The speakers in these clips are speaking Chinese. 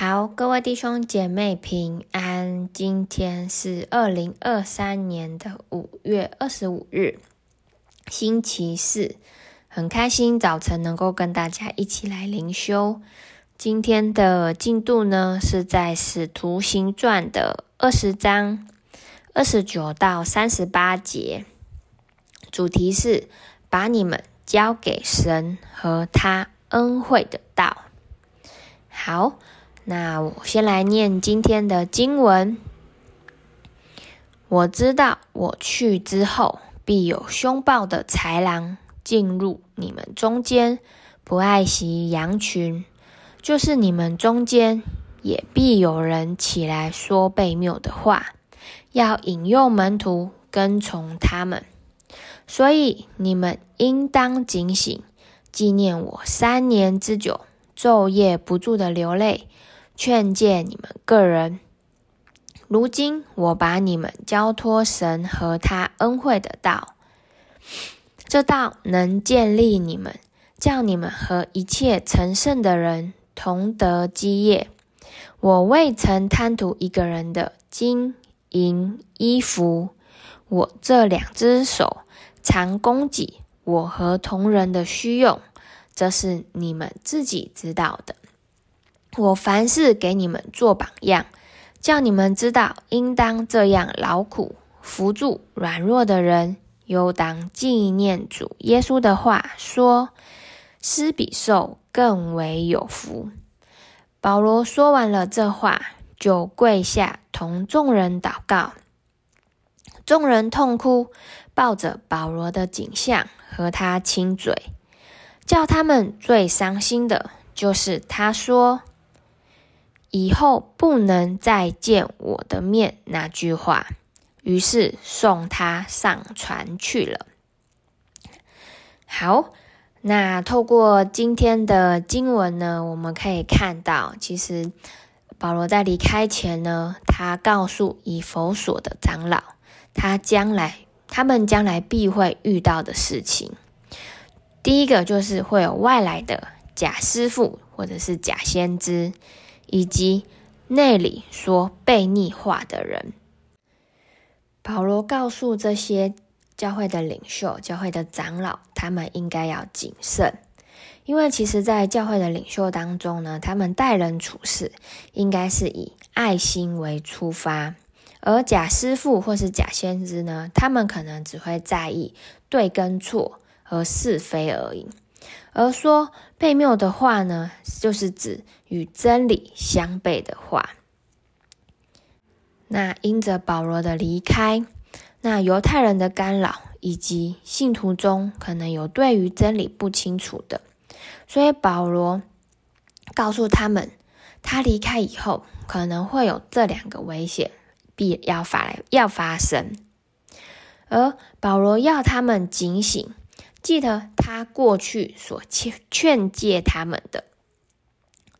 好，各位弟兄姐妹平安。今天是二零二三年的五月二十五日，星期四，很开心早晨能够跟大家一起来灵修。今天的进度呢，是在《使徒行传》的二十章二十九到三十八节，主题是把你们交给神和他恩惠的道。好，那我先来念今天的经文。我知道我去之后，必有凶暴的豺狼进入你们中间，不爱惜羊群；就是你们中间，也必有人起来说悖谬的话，要引诱门徒跟从他们。所以你们应当警醒，纪念我三年之久。昼夜不住的流泪，劝诫你们个人。如今我把你们交托神和他恩惠的道，这道能建立你们，叫你们和一切成圣的人同得基业。我未曾贪图一个人的金银衣服，我这两只手常供给我和同人的需用。这是你们自己知道的。我凡事给你们做榜样，叫你们知道应当这样劳苦扶助软弱的人，又当纪念主耶稣的话说：施比受更为有福。保罗说完了这话，就跪下同众人祷告。众人痛哭，抱着保罗的颈项和他亲嘴。叫他们最伤心的就是他说：“以后不能再见我的面。”那句话，于是送他上船去了。好，那透过今天的经文呢，我们可以看到，其实保罗在离开前呢，他告诉以弗所的长老，他将来他们将来必会遇到的事情。第一个就是会有外来的假师傅或者是假先知，以及内里说悖逆话的人。保罗告诉这些教会的领袖、教会的长老，他们应该要谨慎，因为其实，在教会的领袖当中呢，他们待人处事应该是以爱心为出发，而假师傅或是假先知呢，他们可能只会在意对跟错。和是非而已，而说悖谬的话呢，就是指与真理相悖的话。那因着保罗的离开，那犹太人的干扰，以及信徒中可能有对于真理不清楚的，所以保罗告诉他们，他离开以后可能会有这两个危险必要发要发生，而保罗要他们警醒。记得他过去所劝劝诫他们的，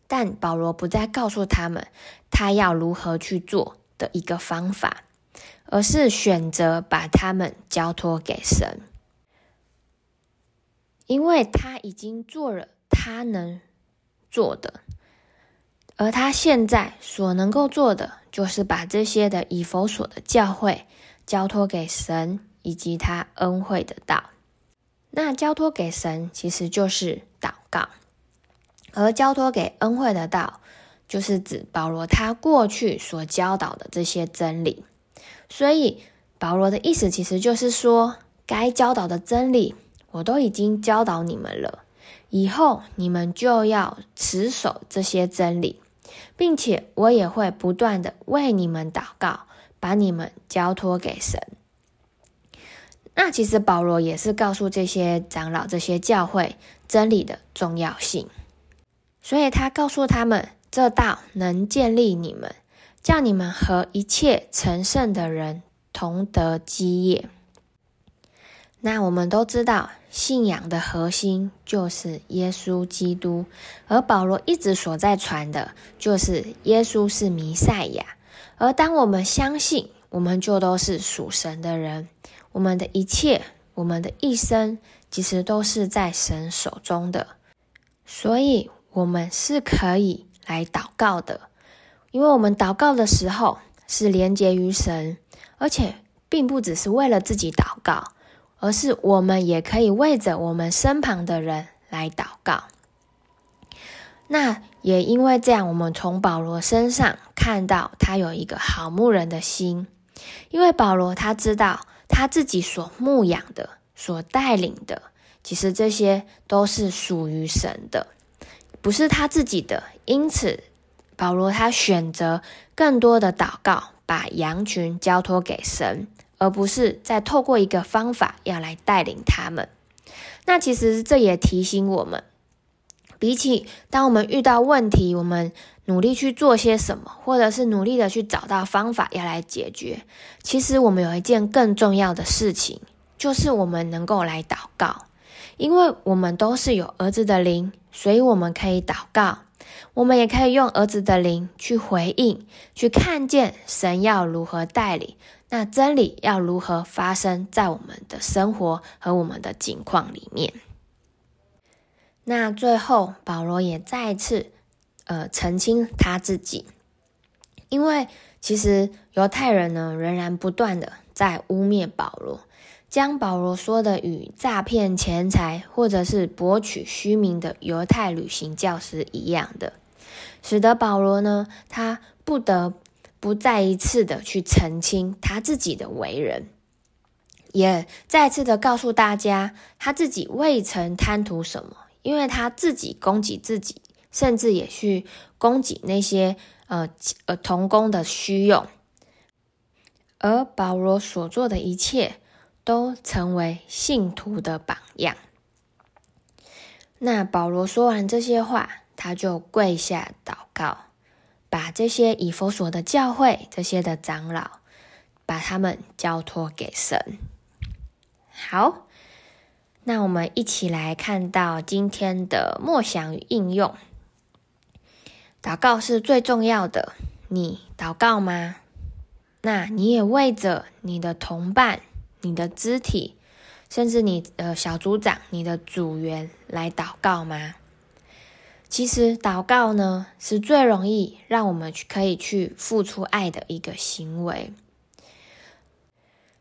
但保罗不再告诉他们他要如何去做的一个方法，而是选择把他们交托给神，因为他已经做了他能做的，而他现在所能够做的，就是把这些的以弗所的教会交托给神以及他恩惠的道。那交托给神，其实就是祷告；而交托给恩惠的道，就是指保罗他过去所教导的这些真理。所以保罗的意思其实就是说，该教导的真理，我都已经教导你们了，以后你们就要持守这些真理，并且我也会不断的为你们祷告，把你们交托给神。那其实保罗也是告诉这些长老、这些教会真理的重要性，所以他告诉他们，这道能建立你们，叫你们和一切成圣的人同得基业。那我们都知道，信仰的核心就是耶稣基督，而保罗一直所在传的就是耶稣是弥赛亚。而当我们相信，我们就都是属神的人。我们的一切，我们的一生，其实都是在神手中的，所以我们是可以来祷告的，因为我们祷告的时候是连接于神，而且并不只是为了自己祷告，而是我们也可以为着我们身旁的人来祷告。那也因为这样，我们从保罗身上看到他有一个好牧人的心，因为保罗他知道他自己所牧养的、所带领的，其实这些都是属于神的，不是他自己的。因此，保罗他选择更多的祷告，把羊群交托给神，而不是再透过一个方法要来带领他们。那其实这也提醒我们。比起当我们遇到问题，我们努力去做些什么，或者是努力的去找到方法要来解决，其实我们有一件更重要的事情，就是我们能够来祷告，因为我们都是有儿子的灵，所以我们可以祷告，我们也可以用儿子的灵去回应，去看见神要如何带领，那真理要如何发生在我们的生活和我们的境况里面。那最后，保罗也再次，呃，澄清他自己，因为其实犹太人呢，仍然不断的在污蔑保罗，将保罗说的与诈骗钱财或者是博取虚名的犹太旅行教师一样的，使得保罗呢，他不得不再一次的去澄清他自己的为人，也再次的告诉大家，他自己未曾贪图什么。因为他自己供给自己，甚至也去供给那些呃呃童工的需用，而保罗所做的一切都成为信徒的榜样。那保罗说完这些话，他就跪下祷告，把这些以弗所的教会、这些的长老，把他们交托给神。好。那我们一起来看到今天的默想与应用。祷告是最重要的，你祷告吗？那你也为着你的同伴、你的肢体，甚至你的小组长、你的组员来祷告吗？其实祷告呢，是最容易让我们去可以去付出爱的一个行为。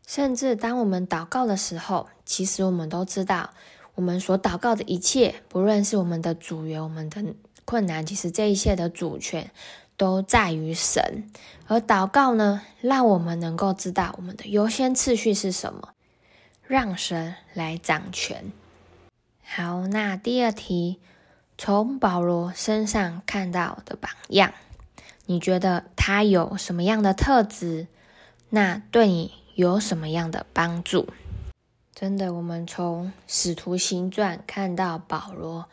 甚至当我们祷告的时候，其实我们都知道，我们所祷告的一切，不论是我们的组员、我们的困难，其实这一切的主权都在于神。而祷告呢，让我们能够知道我们的优先次序是什么，让神来掌权。好，那第二题，从保罗身上看到的榜样，你觉得他有什么样的特质？那对你有什么样的帮助？真的，我们从《使徒行传》看到保罗，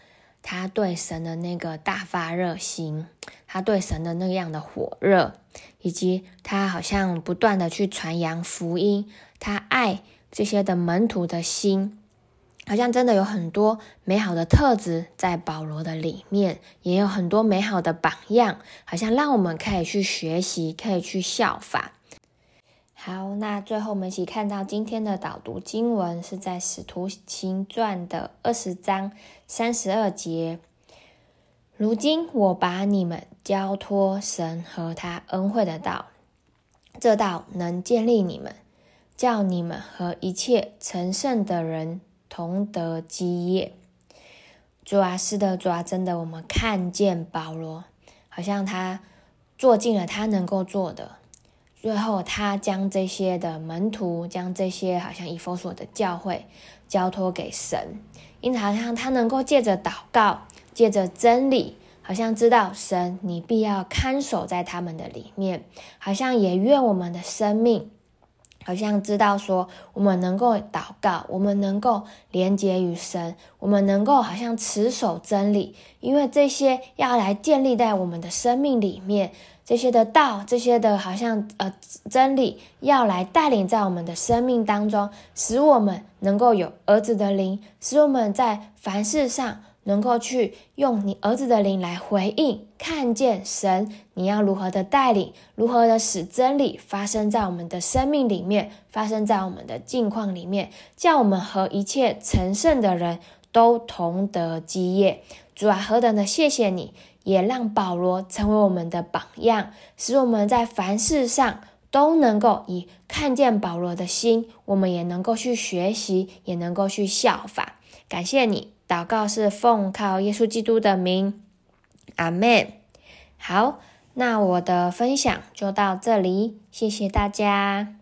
他对神的那个大发热心，他对神的那样的火热，以及他好像不断的去传扬福音，他爱这些的门徒的心，好像真的有很多美好的特质在保罗的里面，也有很多美好的榜样，好像让我们可以去学习，可以去效法。好，那最后我们一起看到今天的导读经文是在《使徒行传》的二十章三十二节。如今我把你们交托神和他恩惠的道，这道能建立你们，叫你们和一切成圣的人同得基业。主啊，是的，主啊，真的，我们看见保罗，好像他做尽了他能够做的。最后，他将这些的门徒，将这些好像以弗所的教会交托给神，因此好像他能够借着祷告，借着真理，好像知道神，你必要看守在他们的里面，好像也愿我们的生命，好像知道说，我们能够祷告，我们能够连接于神，我们能够好像持守真理，因为这些要来建立在我们的生命里面。这些的道，这些的好像呃真理，要来带领在我们的生命当中，使我们能够有儿子的灵，使我们在凡事上能够去用你儿子的灵来回应，看见神你要如何的带领，如何的使真理发生在我们的生命里面，发生在我们的境况里面，叫我们和一切成圣的人都同得基业。主啊，何等的谢谢你！也让保罗成为我们的榜样，使我们在凡事上都能够以看见保罗的心，我们也能够去学习，也能够去效法。感谢你，祷告是奉靠耶稣基督的名，阿门。好，那我的分享就到这里，谢谢大家。